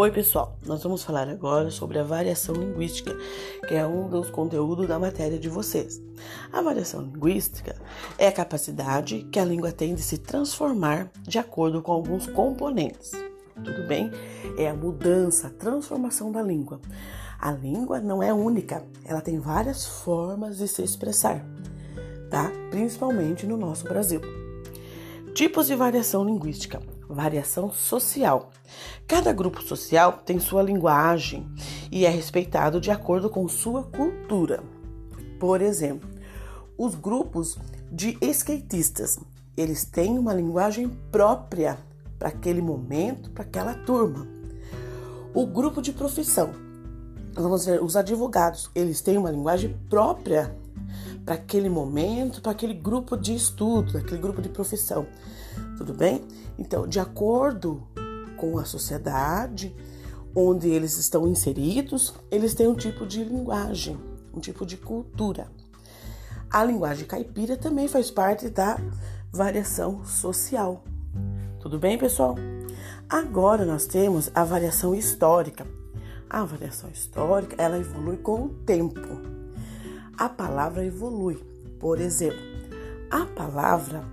Oi, pessoal. Nós vamos falar agora sobre a variação linguística, que é um dos conteúdos da matéria de vocês. A variação linguística é a capacidade que a língua tem de se transformar de acordo com alguns componentes. Tudo bem? É a mudança, a transformação da língua. A língua não é única, ela tem várias formas de se expressar, tá? Principalmente no nosso Brasil. Tipos de variação linguística variação social. Cada grupo social tem sua linguagem e é respeitado de acordo com sua cultura. Por exemplo, os grupos de skatistas, eles têm uma linguagem própria para aquele momento, para aquela turma. O grupo de profissão, vamos ver, os advogados, eles têm uma linguagem própria para aquele momento, para aquele grupo de estudo, aquele grupo de profissão. Tudo bem? Então, de acordo com a sociedade onde eles estão inseridos, eles têm um tipo de linguagem, um tipo de cultura. A linguagem caipira também faz parte da variação social. Tudo bem, pessoal? Agora nós temos a variação histórica. A variação histórica, ela evolui com o tempo. A palavra evolui. Por exemplo, a palavra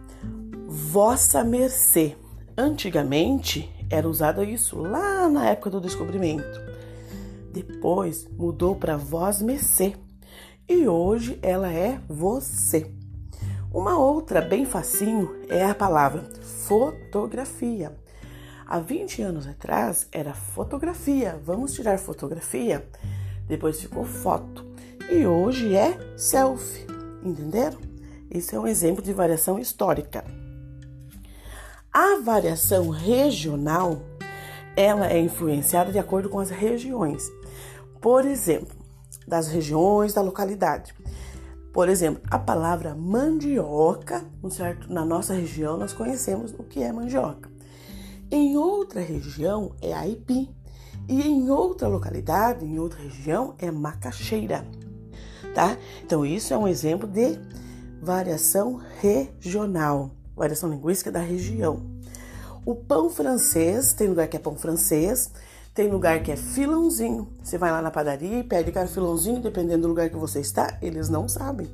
vossa mercê. Antigamente era usado isso lá na época do descobrimento. Depois mudou para vós mercê e hoje ela é você. Uma outra bem facinho é a palavra fotografia. Há 20 anos atrás era fotografia, vamos tirar fotografia. Depois ficou foto e hoje é selfie, entenderam? Isso é um exemplo de variação histórica. A variação regional, ela é influenciada de acordo com as regiões. Por exemplo, das regiões da localidade. Por exemplo, a palavra mandioca, certo? na nossa região nós conhecemos o que é mandioca. Em outra região é aipim e em outra localidade, em outra região é macaxeira, tá? Então isso é um exemplo de variação regional variação linguística da região. O pão francês, tem lugar que é pão francês, tem lugar que é filãozinho. Você vai lá na padaria e pede cara filãozinho, dependendo do lugar que você está, eles não sabem.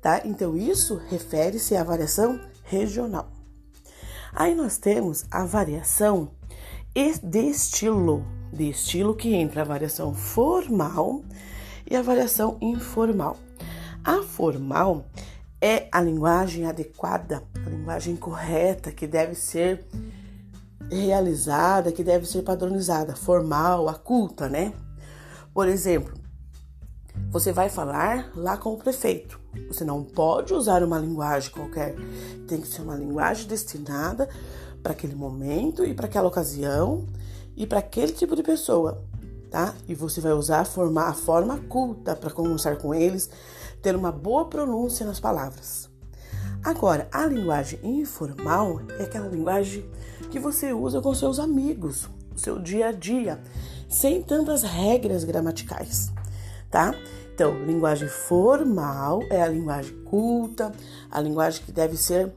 Tá? Então isso refere-se à variação regional. Aí nós temos a variação de estilo, de estilo que entra a variação formal e a variação informal. A formal é a linguagem adequada, a linguagem correta que deve ser realizada, que deve ser padronizada, formal, a culta, né? Por exemplo, você vai falar lá com o prefeito. Você não pode usar uma linguagem qualquer. Tem que ser uma linguagem destinada para aquele momento e para aquela ocasião e para aquele tipo de pessoa, tá? E você vai usar a forma, a forma culta para conversar com eles, ter uma boa pronúncia nas palavras. Agora, a linguagem informal é aquela linguagem que você usa com seus amigos, no seu dia a dia, sem tantas regras gramaticais, tá? Então, linguagem formal é a linguagem culta, a linguagem que deve ser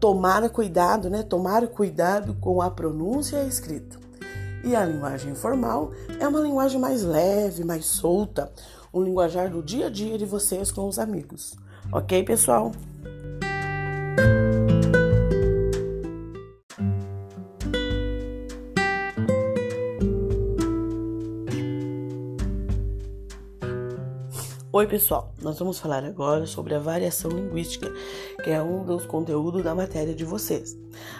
tomar cuidado, né? Tomar cuidado com a pronúncia e a escrita. E a linguagem informal é uma linguagem mais leve, mais solta, um linguajar do dia a dia de vocês com os amigos. Ok, pessoal? Oi, pessoal. Nós vamos falar agora sobre a variação linguística, que é um dos conteúdos da matéria de vocês.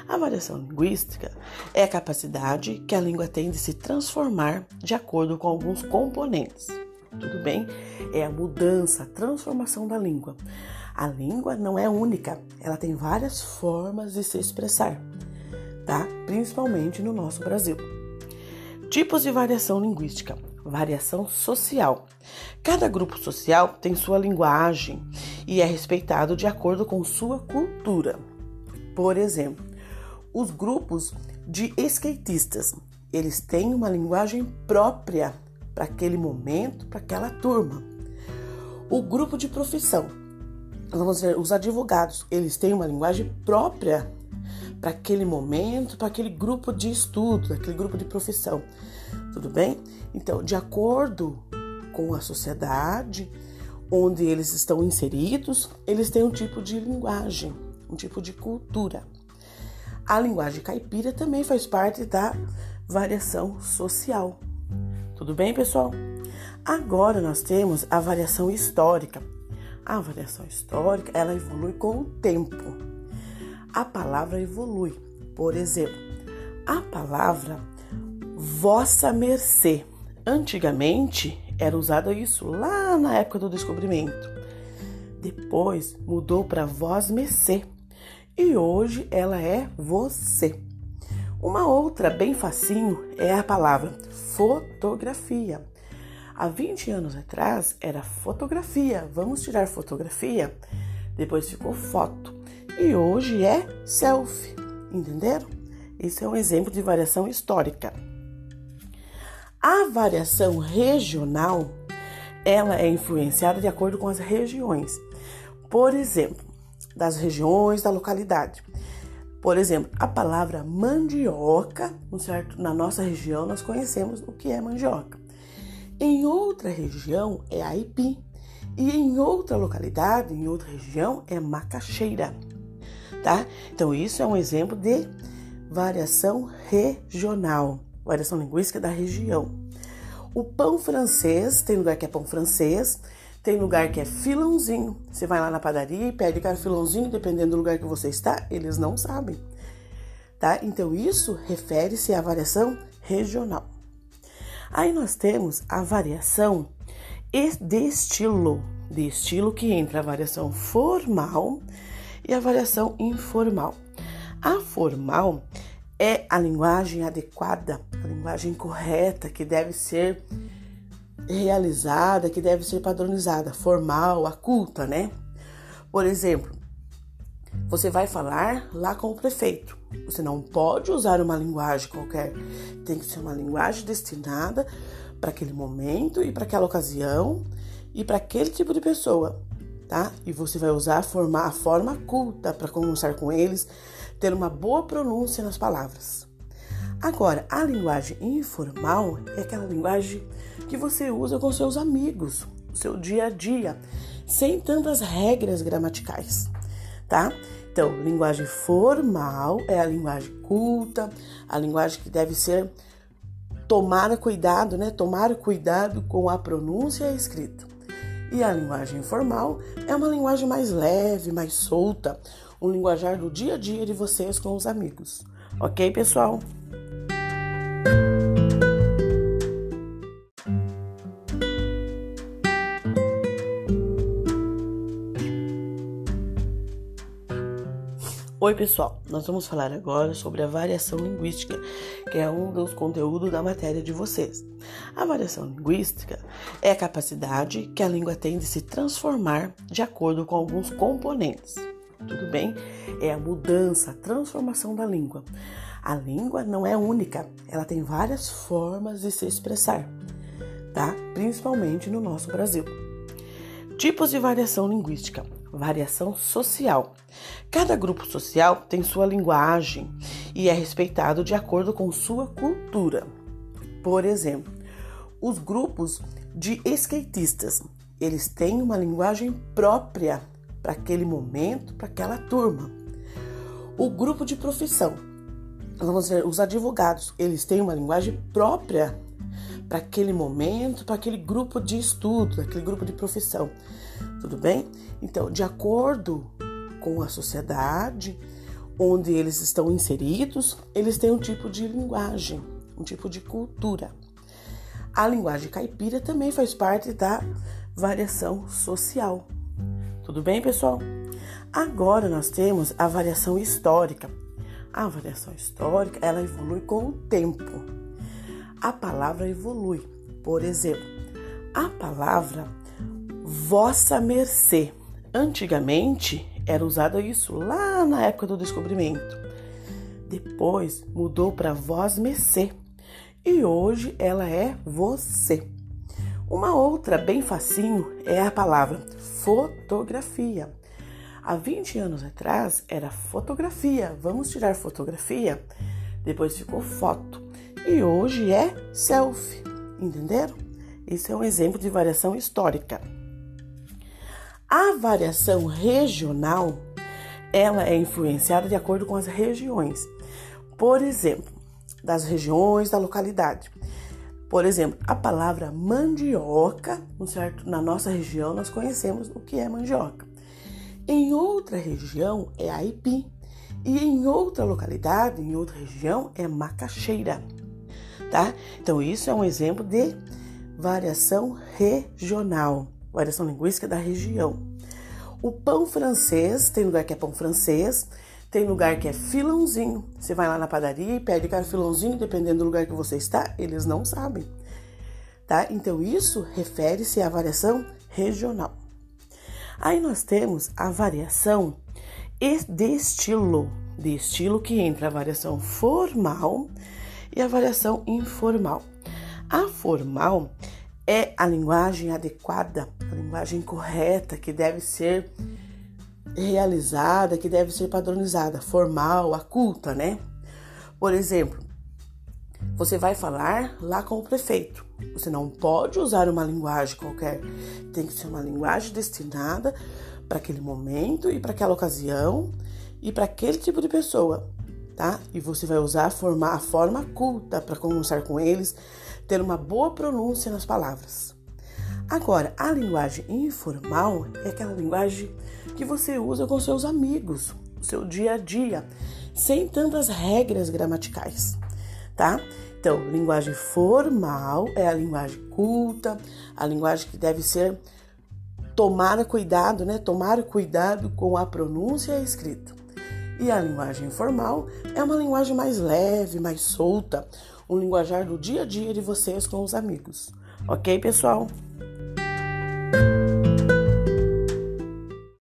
A variação linguística é a capacidade que a língua tem de se transformar de acordo com alguns componentes tudo bem? É a mudança, a transformação da língua. A língua não é única, ela tem várias formas de se expressar, tá? Principalmente no nosso Brasil. Tipos de variação linguística: variação social. Cada grupo social tem sua linguagem e é respeitado de acordo com sua cultura. Por exemplo, os grupos de skatistas, eles têm uma linguagem própria para aquele momento, para aquela turma. O grupo de profissão, vamos ver, os advogados, eles têm uma linguagem própria para aquele momento, para aquele grupo de estudo, aquele grupo de profissão. Tudo bem? Então, de acordo com a sociedade onde eles estão inseridos, eles têm um tipo de linguagem, um tipo de cultura. A linguagem caipira também faz parte da variação social. Tudo bem, pessoal? Agora nós temos a variação histórica. A variação histórica, ela evolui com o tempo. A palavra evolui. Por exemplo, a palavra vossa mercê. Antigamente era usada isso lá na época do descobrimento. Depois mudou para vós mercê. E hoje ela é você. Uma outra bem facinho é a palavra fotografia. Há 20 anos atrás era fotografia, vamos tirar fotografia. Depois ficou foto e hoje é selfie, entenderam? Isso é um exemplo de variação histórica. A variação regional, ela é influenciada de acordo com as regiões. Por exemplo, das regiões da localidade. Por exemplo, a palavra mandioca, certo? na nossa região nós conhecemos o que é mandioca. Em outra região é aipim e em outra localidade, em outra região é macaxeira, tá? Então isso é um exemplo de variação regional, variação linguística da região. O pão francês, tem lugar que é pão francês, tem lugar que é filãozinho. Você vai lá na padaria e pede cara filãozinho, dependendo do lugar que você está, eles não sabem. Tá? Então isso refere-se à variação regional. Aí nós temos a variação de estilo, de estilo que entra a variação formal e a variação informal. A formal é a linguagem adequada, a linguagem correta que deve ser realizada, que deve ser padronizada, formal, a culta, né? Por exemplo, você vai falar lá com o prefeito. Você não pode usar uma linguagem qualquer. Tem que ser uma linguagem destinada para aquele momento e para aquela ocasião e para aquele tipo de pessoa, tá? E você vai usar a forma, a forma culta para conversar com eles, ter uma boa pronúncia nas palavras. Agora, a linguagem informal é aquela linguagem que você usa com seus amigos, seu dia a dia, sem tantas regras gramaticais tá? Então, linguagem formal é a linguagem culta, a linguagem que deve ser tomar cuidado, né? Tomar cuidado com a pronúncia e a escrita. E a linguagem informal é uma linguagem mais leve, mais solta, um linguajar do dia a dia de vocês com os amigos. Ok, pessoal? Oi, pessoal! Nós vamos falar agora sobre a variação linguística, que é um dos conteúdos da matéria de vocês. A variação linguística é a capacidade que a língua tem de se transformar de acordo com alguns componentes. Tudo bem? É a mudança, a transformação da língua. A língua não é única, ela tem várias formas de se expressar, tá? Principalmente no nosso Brasil. Tipos de variação linguística variação social. Cada grupo social tem sua linguagem e é respeitado de acordo com sua cultura. Por exemplo, os grupos de skatistas, eles têm uma linguagem própria para aquele momento, para aquela turma. O grupo de profissão, vamos dizer, os advogados, eles têm uma linguagem própria para aquele momento, para aquele grupo de estudo, aquele grupo de profissão. Tudo bem? Então, de acordo com a sociedade onde eles estão inseridos, eles têm um tipo de linguagem, um tipo de cultura. A linguagem caipira também faz parte da variação social. Tudo bem, pessoal? Agora nós temos a variação histórica. A variação histórica, ela evolui com o tempo a palavra evolui. Por exemplo, a palavra vossa mercê. Antigamente era usada isso lá na época do descobrimento. Depois mudou para vós mercê e hoje ela é você. Uma outra bem facinho é a palavra fotografia. Há 20 anos atrás era fotografia. Vamos tirar fotografia? Depois ficou foto. E hoje é selfie. Entenderam? Esse é um exemplo de variação histórica. A variação regional, ela é influenciada de acordo com as regiões. Por exemplo, das regiões da localidade. Por exemplo, a palavra mandioca, certo? na nossa região nós conhecemos o que é mandioca. Em outra região é aipim e em outra localidade, em outra região é macaxeira, tá? Então isso é um exemplo de variação regional, variação linguística da região. O pão francês, tem lugar que é pão francês, tem lugar que é filãozinho. Você vai lá na padaria e pede cara filãozinho, dependendo do lugar que você está, eles não sabem. Tá? Então isso refere-se à variação regional. Aí nós temos a variação de estilo, de estilo que entra a variação formal e a variação informal. A formal é a linguagem adequada, a linguagem correta que deve ser realizada, que deve ser padronizada, formal, a culta, né? Por exemplo, você vai falar lá com o prefeito. Você não pode usar uma linguagem qualquer. Tem que ser uma linguagem destinada para aquele momento e para aquela ocasião e para aquele tipo de pessoa, tá? E você vai usar a forma, a forma culta para conversar com eles, ter uma boa pronúncia nas palavras. Agora, a linguagem informal é aquela linguagem que você usa com seus amigos, no seu dia a dia, sem tantas regras gramaticais, tá? Então, linguagem formal é a linguagem culta, a linguagem que deve ser tomar cuidado, né? Tomar cuidado com a pronúncia e a escrita. E a linguagem informal é uma linguagem mais leve, mais solta, um linguajar do dia a dia de vocês com os amigos. Ok, pessoal?